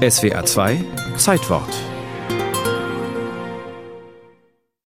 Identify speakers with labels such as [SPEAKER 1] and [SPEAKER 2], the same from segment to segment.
[SPEAKER 1] SWA 2 Zeitwort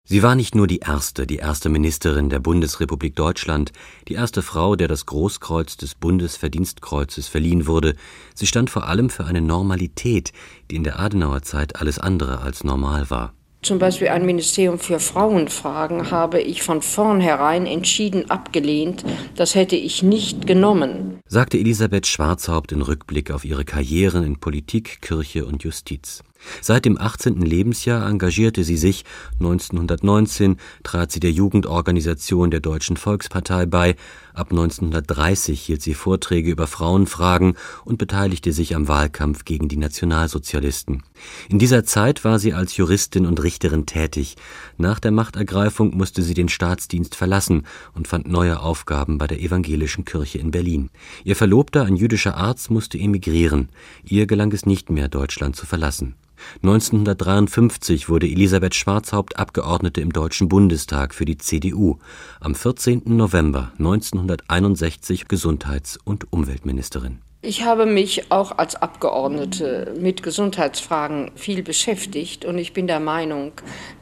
[SPEAKER 2] Sie war nicht nur die erste, die erste Ministerin der Bundesrepublik Deutschland, die erste Frau, der das Großkreuz des Bundesverdienstkreuzes verliehen wurde, sie stand vor allem für eine Normalität, die in der Adenauer Zeit alles andere als normal war.
[SPEAKER 3] Zum Beispiel ein Ministerium für Frauenfragen habe ich von vornherein entschieden abgelehnt. Das hätte ich nicht genommen,
[SPEAKER 2] sagte Elisabeth Schwarzhaupt in Rückblick auf ihre Karrieren in Politik, Kirche und Justiz. Seit dem 18. Lebensjahr engagierte sie sich, 1919 trat sie der Jugendorganisation der Deutschen Volkspartei bei, ab 1930 hielt sie Vorträge über Frauenfragen und beteiligte sich am Wahlkampf gegen die Nationalsozialisten. In dieser Zeit war sie als Juristin und Richterin tätig. Nach der Machtergreifung musste sie den Staatsdienst verlassen und fand neue Aufgaben bei der evangelischen Kirche in Berlin. Ihr Verlobter, ein jüdischer Arzt, musste emigrieren. Ihr gelang es nicht mehr, Deutschland zu verlassen. 1953 wurde Elisabeth Schwarzhaupt Abgeordnete im Deutschen Bundestag für die CDU, am 14. November 1961 Gesundheits- und Umweltministerin.
[SPEAKER 3] Ich habe mich auch als Abgeordnete mit Gesundheitsfragen viel beschäftigt und ich bin der Meinung,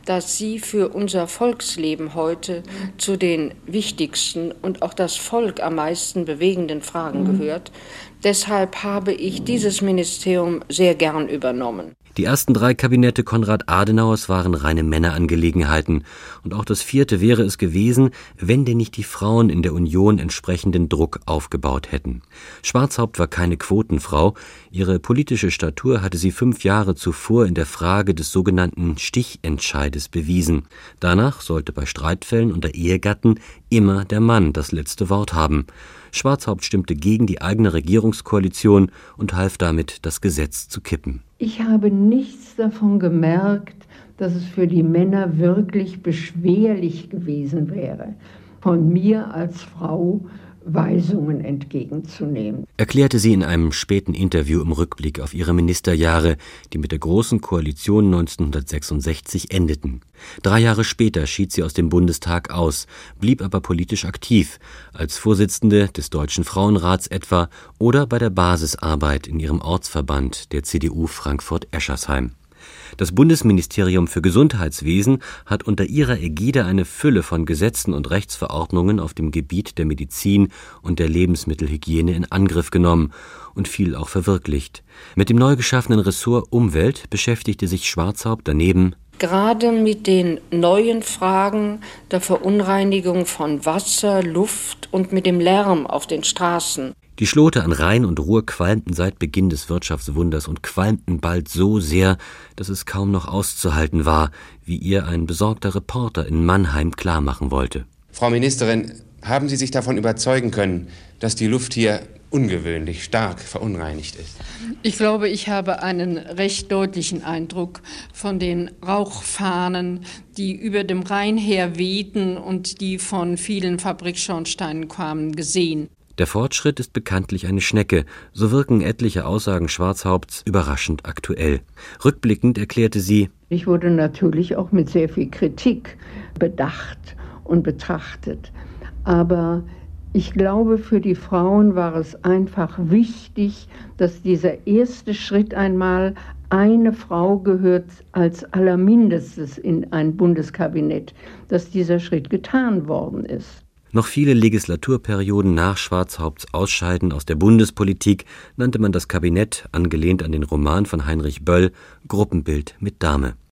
[SPEAKER 3] dass sie für unser Volksleben heute zu den wichtigsten und auch das Volk am meisten bewegenden Fragen gehört. Deshalb habe ich dieses Ministerium sehr gern übernommen.
[SPEAKER 2] Die ersten drei Kabinette Konrad Adenauers waren reine Männerangelegenheiten, und auch das vierte wäre es gewesen, wenn denn nicht die Frauen in der Union entsprechenden Druck aufgebaut hätten. Schwarzhaupt war keine Quotenfrau, ihre politische Statur hatte sie fünf Jahre zuvor in der Frage des sogenannten Stichentscheides bewiesen. Danach sollte bei Streitfällen unter Ehegatten immer der Mann das letzte Wort haben. Schwarzhaupt stimmte gegen die eigene Regierungskoalition und half damit, das Gesetz zu kippen.
[SPEAKER 4] Ich habe nichts davon gemerkt, dass es für die Männer wirklich beschwerlich gewesen wäre, von mir als Frau Weisungen entgegenzunehmen.
[SPEAKER 2] Erklärte sie in einem späten Interview im Rückblick auf ihre Ministerjahre, die mit der Großen Koalition 1966 endeten. Drei Jahre später schied sie aus dem Bundestag aus, blieb aber politisch aktiv, als Vorsitzende des Deutschen Frauenrats etwa oder bei der Basisarbeit in ihrem Ortsverband der CDU Frankfurt-Eschersheim. Das Bundesministerium für Gesundheitswesen hat unter ihrer Ägide eine Fülle von Gesetzen und Rechtsverordnungen auf dem Gebiet der Medizin und der Lebensmittelhygiene in Angriff genommen und viel auch verwirklicht. Mit dem neu geschaffenen Ressort Umwelt beschäftigte sich Schwarzhaupt daneben
[SPEAKER 3] gerade mit den neuen Fragen der Verunreinigung von Wasser, Luft und mit dem Lärm auf den Straßen.
[SPEAKER 2] Die Schlote an Rhein und Ruhr qualmten seit Beginn des Wirtschaftswunders und qualmten bald so sehr, dass es kaum noch auszuhalten war, wie ihr ein besorgter Reporter in Mannheim klarmachen wollte.
[SPEAKER 5] Frau Ministerin, haben Sie sich davon überzeugen können, dass die Luft hier ungewöhnlich stark verunreinigt ist?
[SPEAKER 6] Ich glaube, ich habe einen recht deutlichen Eindruck von den Rauchfahnen, die über dem Rhein her wehten und die von vielen Fabrikschornsteinen kamen, gesehen.
[SPEAKER 2] Der Fortschritt ist bekanntlich eine Schnecke, so wirken etliche Aussagen Schwarzhaupts überraschend aktuell. Rückblickend erklärte sie
[SPEAKER 4] Ich wurde natürlich auch mit sehr viel Kritik bedacht und betrachtet. Aber ich glaube, für die Frauen war es einfach wichtig, dass dieser erste Schritt einmal eine Frau gehört als allermindestes in ein Bundeskabinett, dass dieser Schritt getan worden ist.
[SPEAKER 2] Noch viele Legislaturperioden nach Schwarzhaupts Ausscheiden aus der Bundespolitik nannte man das Kabinett, angelehnt an den Roman von Heinrich Böll, Gruppenbild mit Dame